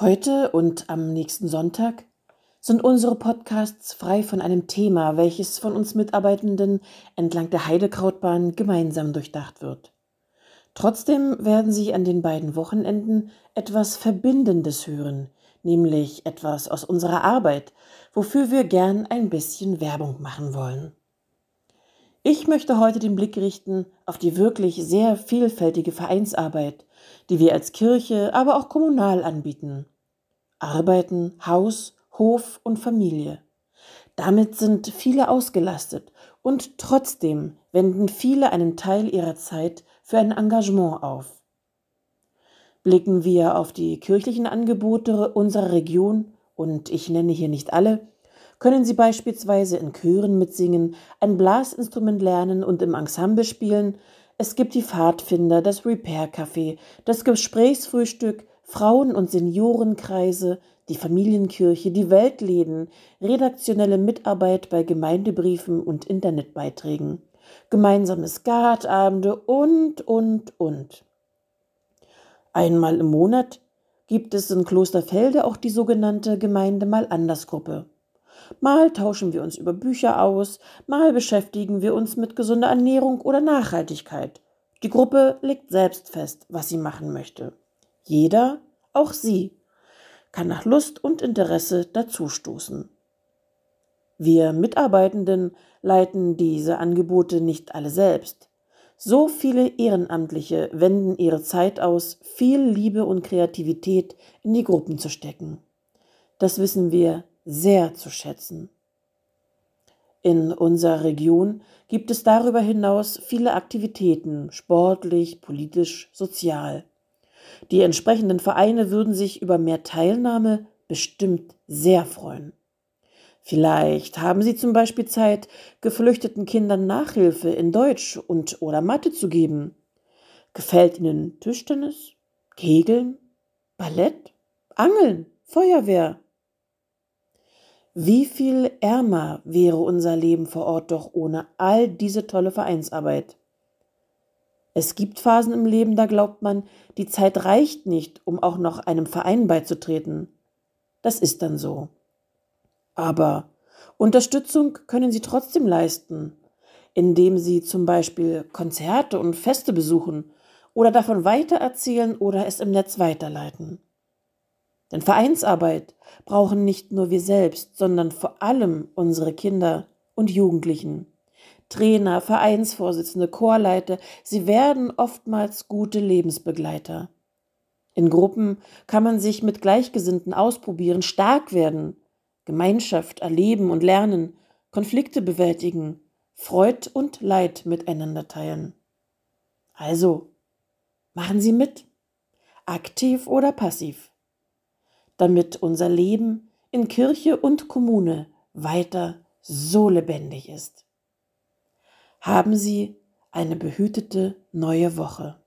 Heute und am nächsten Sonntag sind unsere Podcasts frei von einem Thema, welches von uns Mitarbeitenden entlang der Heidekrautbahn gemeinsam durchdacht wird. Trotzdem werden Sie an den beiden Wochenenden etwas Verbindendes hören, nämlich etwas aus unserer Arbeit, wofür wir gern ein bisschen Werbung machen wollen. Ich möchte heute den Blick richten auf die wirklich sehr vielfältige Vereinsarbeit, die wir als Kirche, aber auch kommunal anbieten. Arbeiten, Haus, Hof und Familie. Damit sind viele ausgelastet und trotzdem wenden viele einen Teil ihrer Zeit für ein Engagement auf. Blicken wir auf die kirchlichen Angebote unserer Region, und ich nenne hier nicht alle, können Sie beispielsweise in Chören mitsingen, ein Blasinstrument lernen und im Ensemble spielen. Es gibt die Pfadfinder, das Repair-Café, das Gesprächsfrühstück, Frauen- und Seniorenkreise, die Familienkirche, die Weltläden, redaktionelle Mitarbeit bei Gemeindebriefen und Internetbeiträgen, gemeinsame Skatabende und, und, und. Einmal im Monat gibt es in Klosterfelde auch die sogenannte Gemeinde Mal anders Gruppe. Mal tauschen wir uns über Bücher aus, mal beschäftigen wir uns mit gesunder Ernährung oder Nachhaltigkeit. Die Gruppe legt selbst fest, was sie machen möchte. Jeder, auch Sie, kann nach Lust und Interesse dazustoßen. Wir Mitarbeitenden leiten diese Angebote nicht alle selbst. So viele Ehrenamtliche wenden ihre Zeit aus, viel Liebe und Kreativität in die Gruppen zu stecken. Das wissen wir sehr zu schätzen. In unserer Region gibt es darüber hinaus viele Aktivitäten, sportlich, politisch, sozial. Die entsprechenden Vereine würden sich über mehr Teilnahme bestimmt sehr freuen. Vielleicht haben Sie zum Beispiel Zeit, geflüchteten Kindern Nachhilfe in Deutsch und oder Mathe zu geben. Gefällt Ihnen Tischtennis, Kegeln, Ballett, Angeln, Feuerwehr, wie viel ärmer wäre unser Leben vor Ort doch ohne all diese tolle Vereinsarbeit? Es gibt Phasen im Leben, da glaubt man, die Zeit reicht nicht, um auch noch einem Verein beizutreten. Das ist dann so. Aber Unterstützung können Sie trotzdem leisten, indem Sie zum Beispiel Konzerte und Feste besuchen oder davon weitererzählen oder es im Netz weiterleiten. Denn Vereinsarbeit brauchen nicht nur wir selbst, sondern vor allem unsere Kinder und Jugendlichen. Trainer, Vereinsvorsitzende, Chorleiter, sie werden oftmals gute Lebensbegleiter. In Gruppen kann man sich mit Gleichgesinnten ausprobieren, stark werden, Gemeinschaft erleben und lernen, Konflikte bewältigen, Freud und Leid miteinander teilen. Also, machen Sie mit, aktiv oder passiv damit unser Leben in Kirche und Kommune weiter so lebendig ist. Haben Sie eine behütete neue Woche.